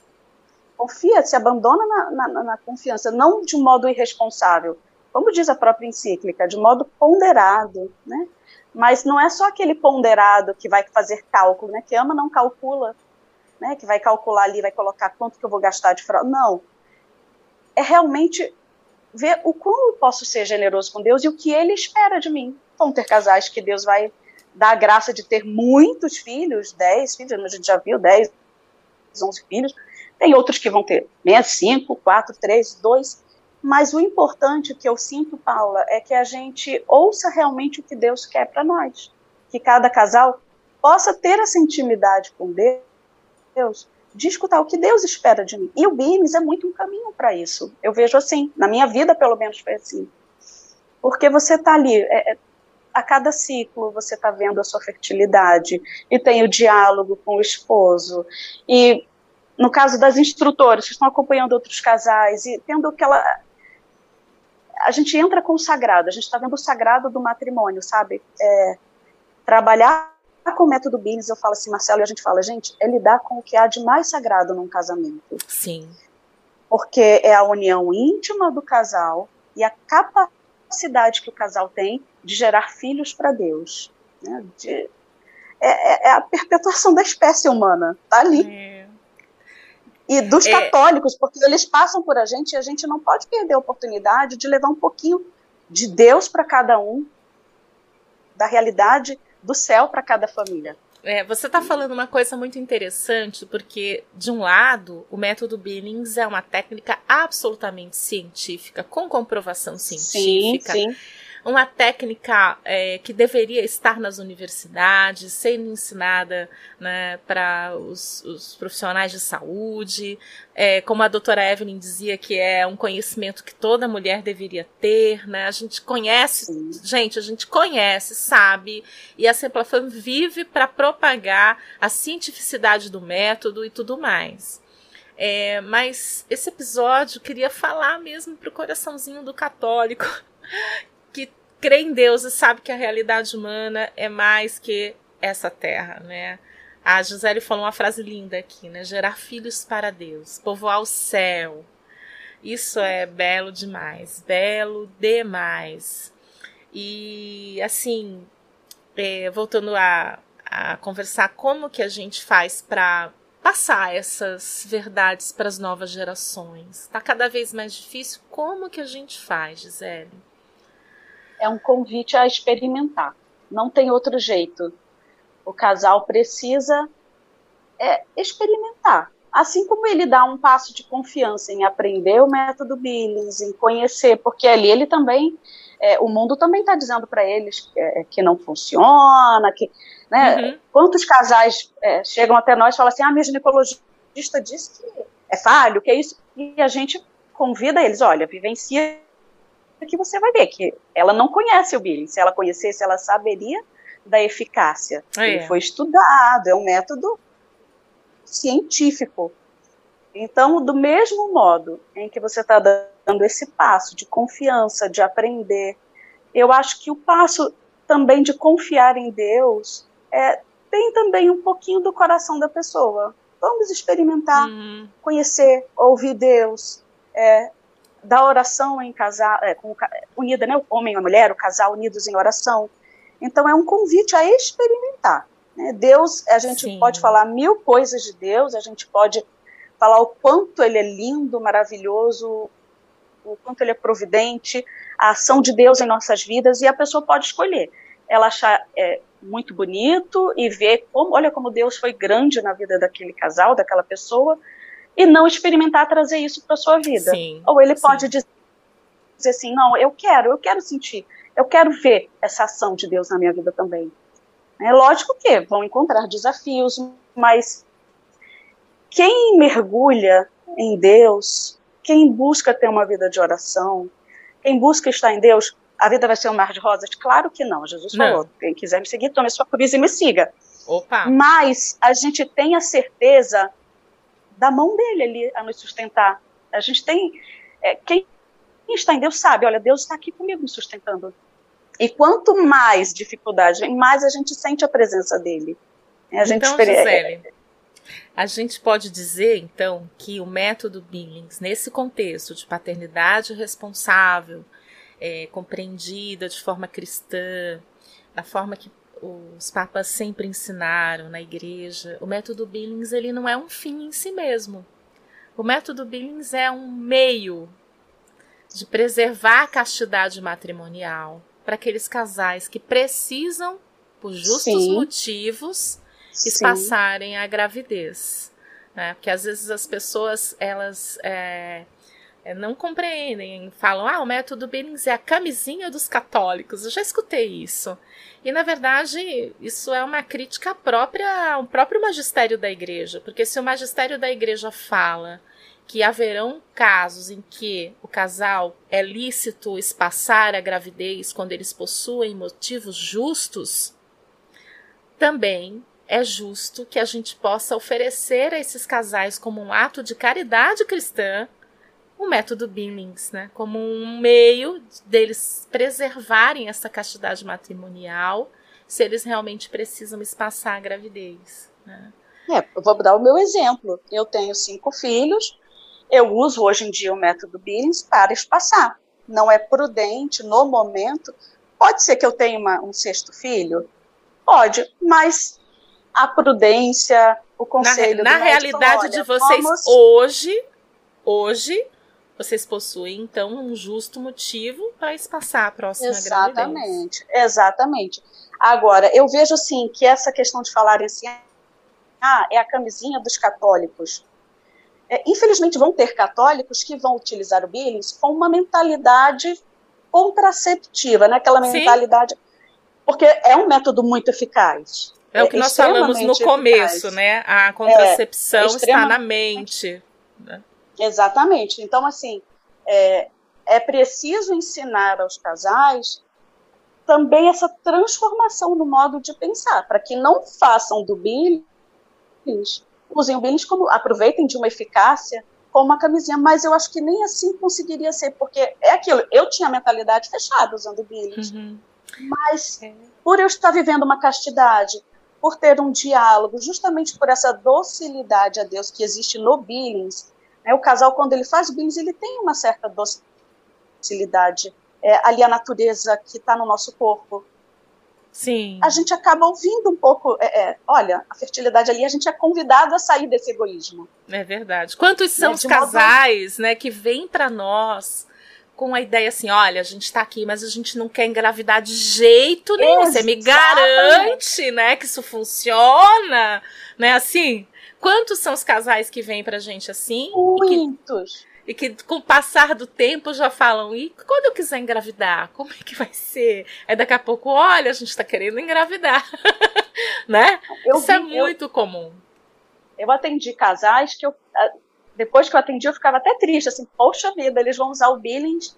Confia, se abandona na, na, na confiança, não de um modo irresponsável, como diz a própria encíclica, de modo ponderado, né? Mas não é só aquele ponderado que vai fazer cálculo, né? Que ama não calcula, né? Que vai calcular ali, vai colocar quanto que eu vou gastar de fraude. Não. É realmente ver o como eu posso ser generoso com Deus e o que Ele espera de mim vão ter casais que Deus vai dar a graça de ter muitos filhos, 10 filhos, a gente já viu 10, 11 filhos. Tem outros que vão ter menos, 5, 4, 3, 2. Mas o importante que eu sinto, Paula, é que a gente ouça realmente o que Deus quer para nós. Que cada casal possa ter essa intimidade com Deus, de escutar o que Deus espera de mim. E o BIMS é muito um caminho para isso. Eu vejo assim, na minha vida pelo menos foi assim. Porque você está ali, é, é a cada ciclo você está vendo a sua fertilidade e tem o diálogo com o esposo e no caso das instrutoras que estão acompanhando outros casais e tendo aquela a gente entra com o sagrado, a gente está vendo o sagrado do matrimônio, sabe? É, trabalhar com o método Bines, eu falo assim, Marcelo, e a gente fala, gente, é lidar com o que há de mais sagrado num casamento. Sim. Porque é a união íntima do casal e a capacidade que o casal tem de gerar filhos para Deus. Né? De, é, é, é, a perpetuação da espécie humana, tá ali. É. E dos é. católicos, porque eles passam por a gente e a gente não pode perder a oportunidade de levar um pouquinho de Deus para cada um, da realidade do céu para cada família. É, você está falando uma coisa muito interessante, porque, de um lado, o método Billings é uma técnica absolutamente científica, com comprovação científica. Sim, sim uma técnica é, que deveria estar nas universidades, sendo ensinada né, para os, os, profissionais de saúde, é, como a doutora Evelyn dizia, que é um conhecimento que toda mulher deveria ter, né? A gente conhece, Sim. gente, a gente conhece, sabe, e a Semplafam vive para propagar a cientificidade do método e tudo mais. É, mas esse episódio queria falar mesmo pro coraçãozinho do católico *laughs* crê em Deus e sabe que a realidade humana é mais que essa terra, né? A Gisele falou uma frase linda aqui, né? Gerar filhos para Deus, povoar o céu. Isso é belo demais, belo demais. E assim, é, voltando a, a conversar, como que a gente faz para passar essas verdades para as novas gerações? Está cada vez mais difícil. Como que a gente faz, Gisele? É um convite a experimentar. Não tem outro jeito. O casal precisa é, experimentar. Assim como ele dá um passo de confiança em aprender o método Billings, em conhecer, porque ali ele também, é, o mundo também está dizendo para eles que, é, que, não funciona, que, né, uhum. quantos casais é, chegam até nós e falam assim, ah, minha ginecologista disse que é falho, que é isso, e a gente convida eles, olha, vivencia que você vai ver que ela não conhece o Billing. Se ela conhecesse, ela saberia da eficácia. É. Ele foi estudado, é um método científico. Então, do mesmo modo em que você está dando esse passo de confiança, de aprender, eu acho que o passo também de confiar em Deus é, tem também um pouquinho do coração da pessoa. Vamos experimentar, uhum. conhecer, ouvir Deus, é, da oração em casal, é, com, unida, né, o homem e a mulher, o casal unidos em oração. Então é um convite a experimentar. Né? Deus, a gente Sim. pode falar mil coisas de Deus, a gente pode falar o quanto ele é lindo, maravilhoso, o quanto ele é providente, a ação de Deus em nossas vidas, e a pessoa pode escolher. Ela achar é, muito bonito e ver como, olha como Deus foi grande na vida daquele casal, daquela pessoa, e não experimentar trazer isso para sua vida. Sim, Ou ele sim. pode dizer assim, não, eu quero, eu quero sentir, eu quero ver essa ação de Deus na minha vida também. É lógico que vão encontrar desafios, mas quem mergulha em Deus, quem busca ter uma vida de oração, quem busca estar em Deus, a vida vai ser um mar de rosas? Claro que não. Jesus não. falou: quem quiser me seguir, tome sua cruz e me siga. Opa. Mas a gente tem a certeza da mão dele ali a nos sustentar. A gente tem. É, quem está em Deus sabe, olha, Deus está aqui comigo me sustentando. E quanto mais dificuldade, mais a gente sente a presença dele. A gente então, Gisele, a gente pode dizer, então, que o método Billings, nesse contexto de paternidade responsável, é, compreendida de forma cristã, da forma que os papas sempre ensinaram na igreja, o método Billings ele não é um fim em si mesmo. O método Billings é um meio de preservar a castidade matrimonial para aqueles casais que precisam, por justos Sim. motivos, espaçarem a gravidez. Né? Porque às vezes as pessoas elas é, não compreendem, falam, ah, o método Billings é a camisinha dos católicos. Eu já escutei isso. E na verdade, isso é uma crítica própria ao próprio magistério da igreja, porque se o magistério da igreja fala que haverão casos em que o casal é lícito espaçar a gravidez quando eles possuem motivos justos, também é justo que a gente possa oferecer a esses casais como um ato de caridade cristã o método Billings, né, como um meio deles preservarem essa castidade matrimonial, se eles realmente precisam espaçar a gravidez. Né? É, eu vou dar o meu exemplo. Eu tenho cinco filhos, eu uso hoje em dia o método Billings para espaçar. Não é prudente no momento. Pode ser que eu tenha uma, um sexto filho? Pode, mas a prudência, o conselho. Na, na realidade de vocês vamos... hoje, hoje vocês possuem então um justo motivo para espaçar a próxima exatamente, gravidez. Exatamente. Agora, eu vejo assim que essa questão de falar assim, ah, é a camisinha dos católicos. É, infelizmente vão ter católicos que vão utilizar o Billings com uma mentalidade contraceptiva, né? Aquela mentalidade, Sim. porque é um método muito eficaz. É o que nós falamos no começo, eficaz. né? A contracepção é, é está na mente. Exatamente. Então, assim, é, é preciso ensinar aos casais também essa transformação no modo de pensar, para que não façam do Billings, usem o Billings como, aproveitem de uma eficácia como uma camisinha, mas eu acho que nem assim conseguiria ser, porque é aquilo, eu tinha a mentalidade fechada usando o Billings, uhum. mas é. por eu estar vivendo uma castidade, por ter um diálogo, justamente por essa docilidade a Deus que existe no Billings. Né? O casal, quando ele faz Billings, ele tem uma certa docilidade. É, ali a natureza que está no nosso corpo. Sim. A gente acaba ouvindo um pouco. É, é, olha, a fertilidade ali, a gente é convidado a sair desse egoísmo. É verdade. Quantos são né? os casais modo... né, que vêm para nós com a ideia assim, olha, a gente tá aqui, mas a gente não quer engravidar de jeito nenhum. Exatamente. Você me garante, né, que isso funciona, né? Assim, quantos são os casais que vêm pra gente assim? Muitos. E que, e que com o passar do tempo já falam, e quando eu quiser engravidar, como é que vai ser? Aí daqui a pouco, olha, a gente tá querendo engravidar, *laughs* né? Eu isso é vi, é muito eu, comum. Eu atendi casais que eu depois que eu atendi, eu ficava até triste, assim, poxa vida, eles vão usar o Billings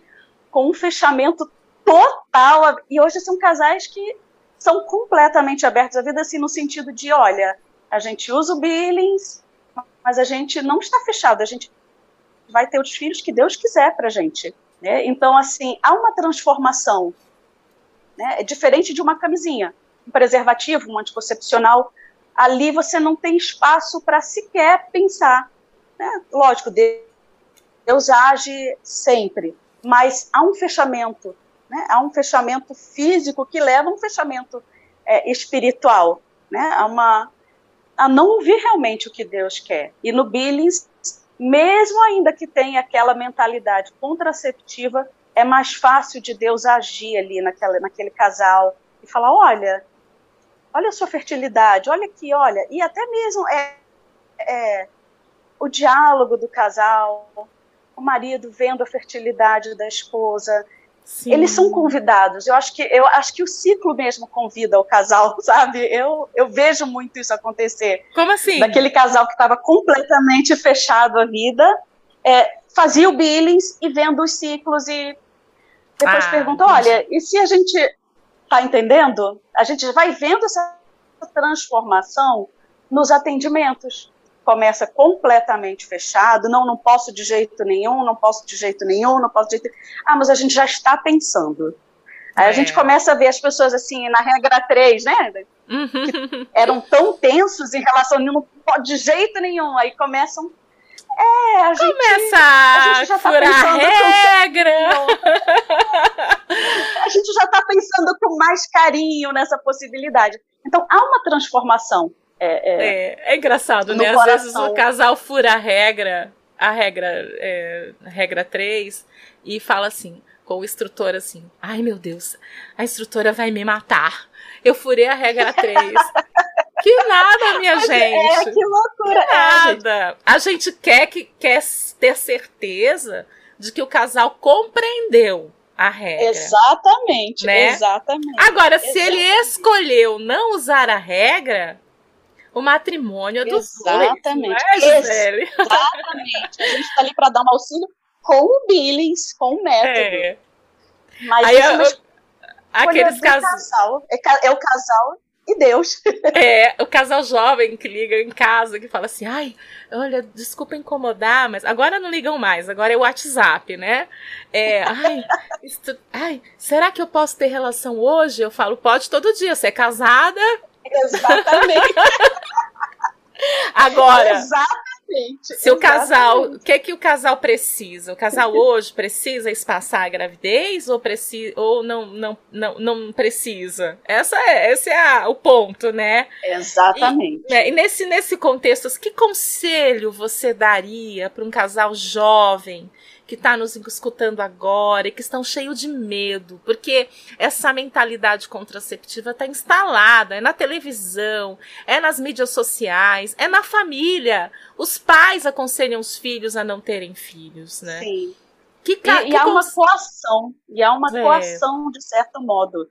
com um fechamento total. E hoje são casais que são completamente abertos à vida, assim, no sentido de, olha, a gente usa o Billings, mas a gente não está fechado, a gente vai ter os filhos que Deus quiser para a gente. Né? Então, assim, há uma transformação. Né? É diferente de uma camisinha. Um preservativo, um anticoncepcional, ali você não tem espaço para sequer pensar. Né? Lógico, Deus age sempre, mas há um fechamento, né? há um fechamento físico que leva a um fechamento é, espiritual, né? a, uma, a não ouvir realmente o que Deus quer. E no Billings, mesmo ainda que tenha aquela mentalidade contraceptiva, é mais fácil de Deus agir ali naquela, naquele casal e falar: olha, olha a sua fertilidade, olha aqui, olha, e até mesmo é, é o diálogo do casal, o marido vendo a fertilidade da esposa. Sim. Eles são convidados. Eu acho que eu acho que o ciclo mesmo convida o casal, *laughs* sabe? Eu, eu vejo muito isso acontecer. Como assim? Daquele casal que estava completamente fechado à vida, é, fazia o billings e vendo os ciclos e depois ah, pergunta, olha, e se a gente está entendendo? A gente vai vendo essa transformação nos atendimentos começa completamente fechado, não, não posso de jeito nenhum, não posso de jeito nenhum, não posso de jeito Ah, mas a gente já está pensando. Aí é. a gente começa a ver as pessoas assim, na regra 3, né? Uhum. Que eram tão tensos em relação a não pode de jeito nenhum. Aí começam. É, a gente. Começa a, gente já tá furar regra. *laughs* a gente já está pensando com mais carinho nessa possibilidade. Então há uma transformação é, é, é, é engraçado, né? Às vezes o casal fura a regra, a regra, é, regra 3, e fala assim, com o instrutor assim, ai meu Deus, a instrutora vai me matar. Eu furei a regra 3. *laughs* que nada, minha é, gente. É, que loucura. Que nada. a gente quer, que, quer ter certeza de que o casal compreendeu a regra. Exatamente, né? exatamente. Agora, exatamente. se ele escolheu não usar a regra, o matrimônio é dos Exatamente. dois. É, Exatamente. A gente está ali para dar um auxílio com o Billings, com o método. É. Mas Aí, eu, aqueles casos. É, é o casal e Deus. *laughs* É, o casal jovem que liga em casa, que fala assim, ai, olha, desculpa incomodar, mas agora não ligam mais, agora é o WhatsApp, né? É, ai, isto, ai, será que eu posso ter relação hoje? Eu falo, pode todo dia, você é casada, Exatamente. *laughs* Agora, exatamente. Se o casal, o que é que o casal precisa? O casal hoje precisa espaçar a gravidez ou precisa ou não não não, não precisa? Essa é esse é a, o ponto, né? Exatamente. E, né, e nesse nesse contexto, que conselho você daria para um casal jovem que está nos escutando agora e que estão cheios de medo, porque essa mentalidade contraceptiva está instalada, é na televisão, é nas mídias sociais, é na família. Os pais aconselham os filhos a não terem filhos, né? Sim. Que, e, que e há uma coação, e há uma é. coação de certo modo.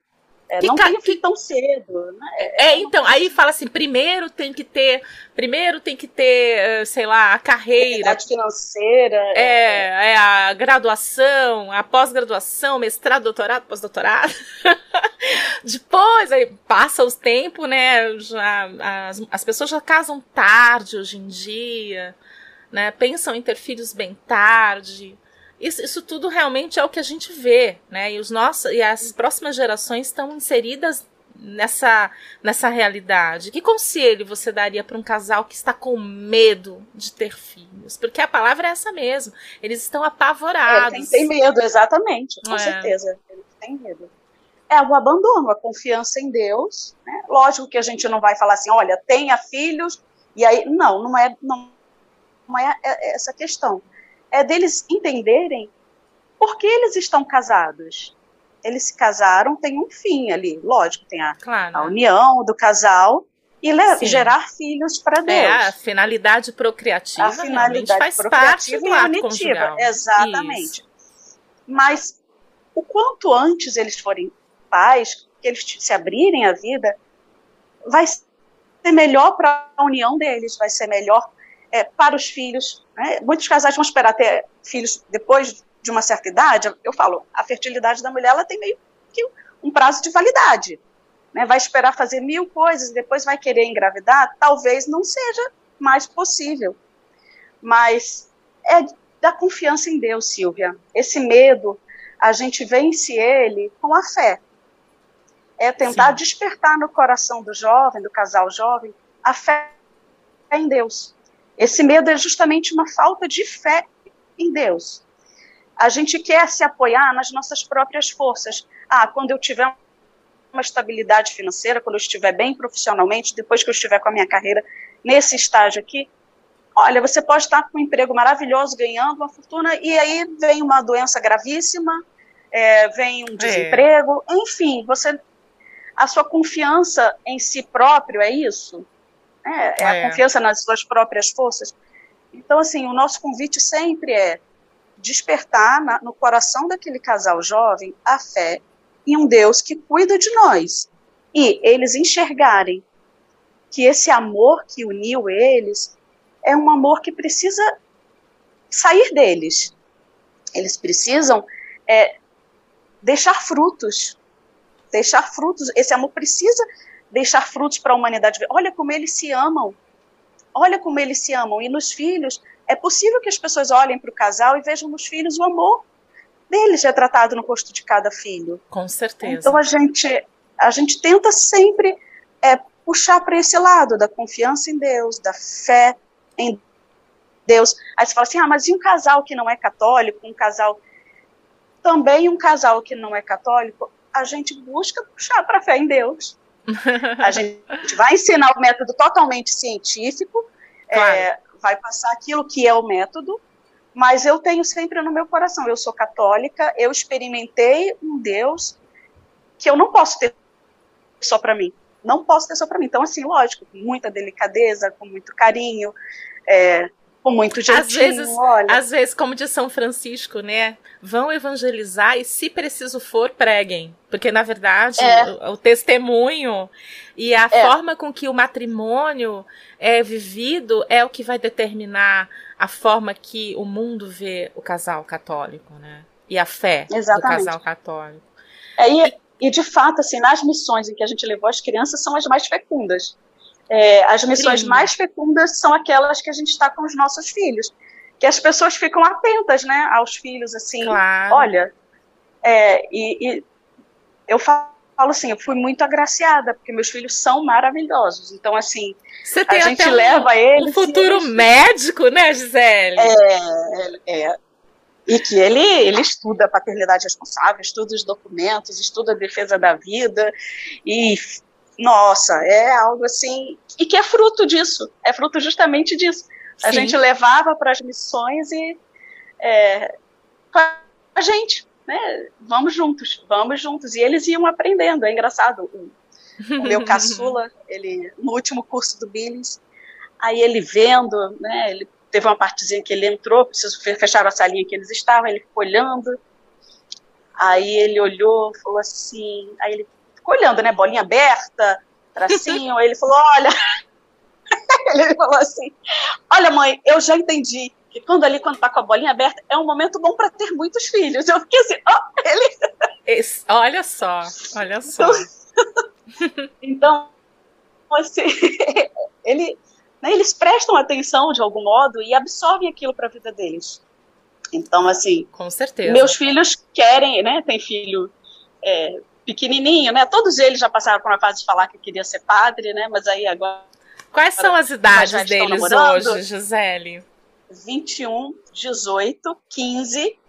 É, que não tem que tão cedo, né? É, é, então, aí fala assim, primeiro tem que ter, primeiro tem que ter, eh, sei lá, a carreira. A financeira. É, é, a graduação, a pós-graduação, mestrado, doutorado, pós-doutorado. *laughs* Depois, aí passa os tempos, né, já, as, as pessoas já casam tarde hoje em dia, né, pensam em ter filhos bem tarde. Isso, isso tudo realmente é o que a gente vê, né? E, os nossos, e as próximas gerações estão inseridas nessa, nessa realidade. Que conselho você daria para um casal que está com medo de ter filhos? Porque a palavra é essa mesmo. Eles estão apavorados. É, tem, tem medo, exatamente, com é. certeza. Eles têm medo. É o abandono, a confiança em Deus. Né? Lógico que a gente não vai falar assim, olha, tenha filhos, e aí. Não, não é, não, não é essa questão é deles entenderem por que eles estão casados. Eles se casaram, tem um fim ali, lógico, tem a, claro. a união do casal e gerar filhos para Deus. É, a finalidade procriativa a finalidade faz procriativa parte do ato conjugal. Exatamente. Isso. Mas o quanto antes eles forem pais, que eles se abrirem a vida, vai ser melhor para a união deles, vai ser melhor é, para os filhos. Né? Muitos casais vão esperar ter filhos depois de uma certa idade. Eu falo, a fertilidade da mulher ela tem meio que um prazo de validade. Né? Vai esperar fazer mil coisas e depois vai querer engravidar? Talvez não seja mais possível. mas é da confiança em Deus, Silvia. Esse medo, a gente vence ele com a fé. É tentar Sim. despertar no coração do jovem, do casal jovem, a fé em Deus. Esse medo é justamente uma falta de fé em Deus. A gente quer se apoiar nas nossas próprias forças. Ah, quando eu tiver uma estabilidade financeira, quando eu estiver bem profissionalmente, depois que eu estiver com a minha carreira nesse estágio aqui, olha, você pode estar com um emprego maravilhoso, ganhando uma fortuna, e aí vem uma doença gravíssima, é, vem um é. desemprego, é. enfim, você, a sua confiança em si próprio é isso, é, é a confiança nas suas próprias forças. Então, assim, o nosso convite sempre é despertar na, no coração daquele casal jovem a fé em um Deus que cuida de nós. E eles enxergarem que esse amor que uniu eles é um amor que precisa sair deles. Eles precisam é, deixar frutos. Deixar frutos. Esse amor precisa deixar frutos para a humanidade. Olha como eles se amam. Olha como eles se amam. E nos filhos, é possível que as pessoas olhem para o casal e vejam nos filhos o amor deles retratado no rosto de cada filho. Com certeza. Então a gente, a gente tenta sempre é, puxar para esse lado da confiança em Deus, da fé em Deus. Aí você fala assim: ah, mas e um casal que não é católico, um casal. Também um casal que não é católico, a gente busca puxar para a fé em Deus. A *laughs* gente vai ensinar o método totalmente científico, é, claro. é, vai passar aquilo que é o método, mas eu tenho sempre no meu coração, eu sou católica, eu experimentei um Deus que eu não posso ter só para mim não posso ter só para mim. Então, assim, lógico, com muita delicadeza, com muito carinho, é, muito jeitinho, às vezes, olha. Às vezes, como diz São Francisco, né? Vão evangelizar e, se preciso for, preguem. Porque, na verdade, é. o, o, testemunho e a é. forma com que o matrimônio é vivido é o que vai determinar a forma que o mundo vê o casal católico, né? E a fé Exatamente. do casal católico. É, e, e, de fato, assim, nas missões em que a gente levou as crianças são as mais fecundas. É, as missões Sim. mais fecundas são aquelas que a gente está com os nossos filhos. Que as pessoas ficam atentas, né, aos filhos, assim, claro. olha, é, e, e eu falo assim, eu fui muito agraciada, porque meus filhos são maravilhosos. Então, assim, Você tem a gente leva um, eles. Um futuro eles... médico, né, Gisele? É, é, e que ele, ele estuda a paternidade responsável, estuda os documentos, estuda a defesa da vida, e nossa, é algo assim, e que é fruto disso, é fruto justamente disso. Sim. A gente levava para as missões e é, a gente, né, vamos juntos, vamos juntos, e eles iam aprendendo, é engraçado, o, o meu *laughs* caçula, ele, no último curso do Billings, aí ele vendo, né, ele teve uma partezinha que ele entrou, preciso fechar a salinha que eles estavam, ele ficou olhando. Aí ele olhou, falou assim, aí ele ficou olhando, né, bolinha aberta, tracinho, aí ele falou, olha, *laughs* ele falou assim, olha mãe, eu já entendi que quando ali, quando tá com a bolinha aberta, é um momento bom para ter muitos filhos. Eu fiquei assim, oh, ele... Esse, olha só, olha só. Então, *laughs* então assim, *laughs* ele né, eles prestam atenção de algum modo e absorvem aquilo para a vida deles. Então, assim, com certeza. Meus filhos querem, né? Tem filho é, pequenininho, né? Todos eles já passaram por uma fase de falar que queria ser padre, né? Mas aí agora. Quais são as idades deles hoje, Gisele? 21, 18, 15,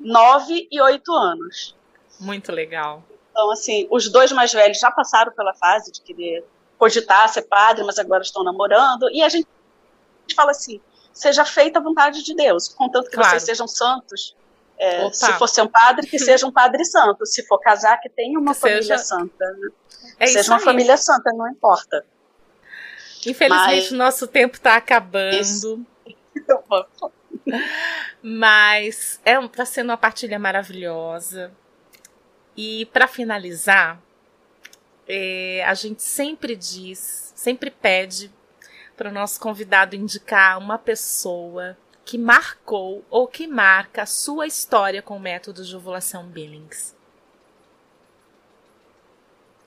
9 e 8 anos. Muito legal. Então, assim, os dois mais velhos já passaram pela fase de querer cogitar ser padre, mas agora estão namorando. E a gente fala assim: seja feita a vontade de Deus, contanto que claro. vocês sejam santos. É, se for ser um padre, que seja um padre santo. Se for casar, que tenha uma que família seja... santa. Né? É seja uma aí. família santa, não importa. Infelizmente, o nosso tempo está acabando. *laughs* Mas é, está sendo uma partilha maravilhosa. E para finalizar, é, a gente sempre diz, sempre pede para o nosso convidado indicar uma pessoa que marcou ou que marca a sua história com o método de ovulação Billings.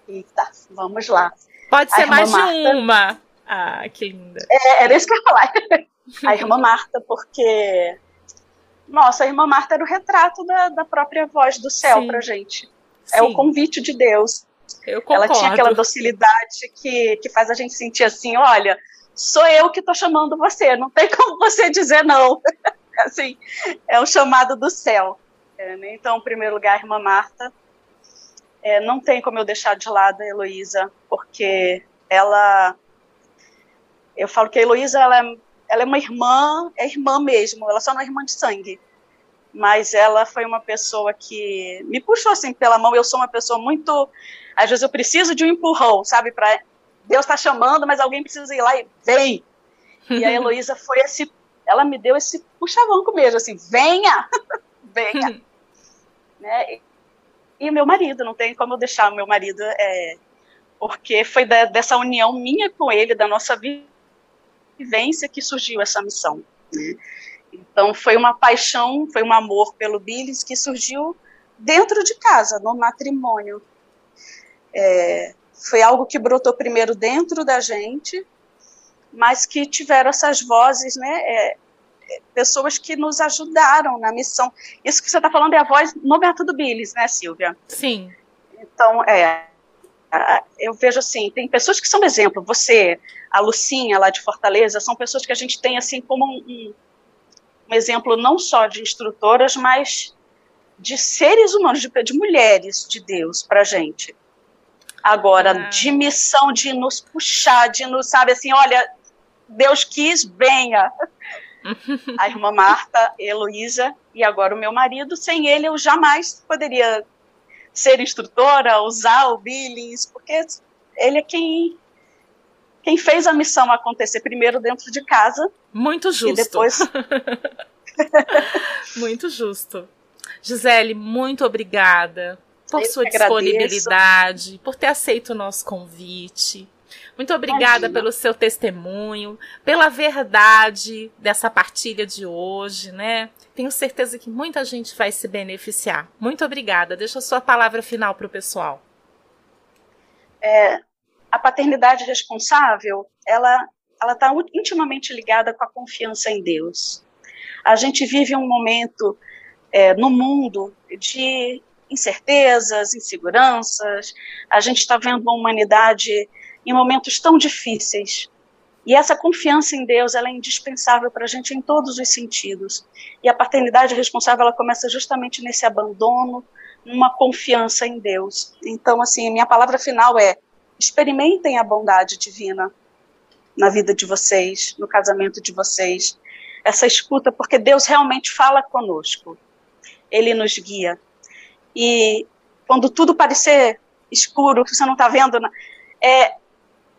Eita, vamos lá. Pode ser mais Marta. de uma. Ah, que linda. É, era isso que eu ia falar. *laughs* a irmã Marta, porque nossa, a irmã Marta era o retrato da, da própria voz do céu Sim. pra gente. Sim. É o convite de Deus. Ela tinha aquela docilidade que, que faz a gente sentir assim, olha, sou eu que estou chamando você, não tem *laughs* como você dizer não. *laughs* assim, é o chamado do céu. É, né? Então, em primeiro lugar, irmã Marta. É, não tem como eu deixar de lado a Heloísa, porque ela. Eu falo que a Heloísa ela é, ela é uma irmã, é irmã mesmo, ela só não é irmã de sangue. Mas ela foi uma pessoa que me puxou assim pela mão. Eu sou uma pessoa muito. Às vezes eu preciso de um empurrão, sabe? Pra, Deus está chamando, mas alguém precisa ir lá e vem. E a *laughs* Heloísa foi esse. Ela me deu esse puxavanco mesmo, assim, venha! *laughs* venha! né? E meu marido, não tem como eu deixar o meu marido, é, porque foi da, dessa união minha com ele, da nossa vivência, que surgiu essa missão. Né? Então foi uma paixão, foi um amor pelo Billis que surgiu dentro de casa, no matrimônio. É, foi algo que brotou primeiro dentro da gente, mas que tiveram essas vozes, né? É, pessoas que nos ajudaram na missão. Isso que você está falando é a voz no método Billis, né, Silvia? Sim. Então, é, eu vejo assim, tem pessoas que são exemplo. Você, a Lucinha lá de Fortaleza, são pessoas que a gente tem assim como um, um exemplo não só de instrutoras, mas de seres humanos, de, de mulheres de Deus para gente. Agora, ah. de missão de nos puxar, de nos, sabe assim, olha, Deus quis, venha a irmã Marta, Heloísa e agora o meu marido. Sem ele, eu jamais poderia ser instrutora, usar o Billings, porque ele é quem quem fez a missão acontecer primeiro dentro de casa. Muito justo. E depois. *laughs* muito justo. Gisele, muito obrigada por sua disponibilidade, por ter aceito o nosso convite. Muito obrigada Imagina. pelo seu testemunho, pela verdade dessa partilha de hoje, né? Tenho certeza que muita gente vai se beneficiar. Muito obrigada. Deixa a sua palavra final para o pessoal. É, a paternidade responsável, ela ela está intimamente ligada com a confiança em Deus. A gente vive um momento é, no mundo de incertezas, inseguranças. A gente está vendo uma humanidade em momentos tão difíceis. E essa confiança em Deus ela é indispensável para a gente em todos os sentidos. E a paternidade responsável ela começa justamente nesse abandono, numa confiança em Deus. Então, assim, minha palavra final é: experimentem a bondade divina na vida de vocês, no casamento de vocês. Essa escuta, porque Deus realmente fala conosco. Ele nos guia. E quando tudo parecer escuro, que você não está vendo, é,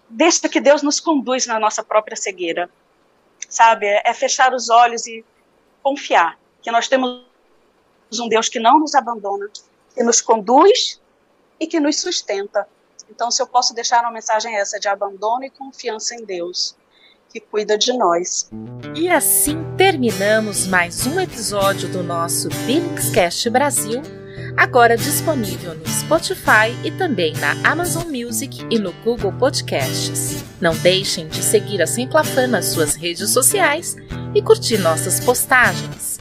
deixa que Deus nos conduz na nossa própria cegueira, sabe? É fechar os olhos e confiar que nós temos um Deus que não nos abandona, que nos conduz e que nos sustenta. Então, se eu posso deixar uma mensagem essa de abandono e confiança em Deus, que cuida de nós. E assim terminamos mais um episódio do nosso Cast Brasil agora disponível no Spotify e também na Amazon Music e no Google Podcasts. Não deixem de seguir a Semplafan nas suas redes sociais e curtir nossas postagens.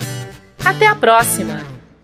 Até a próxima!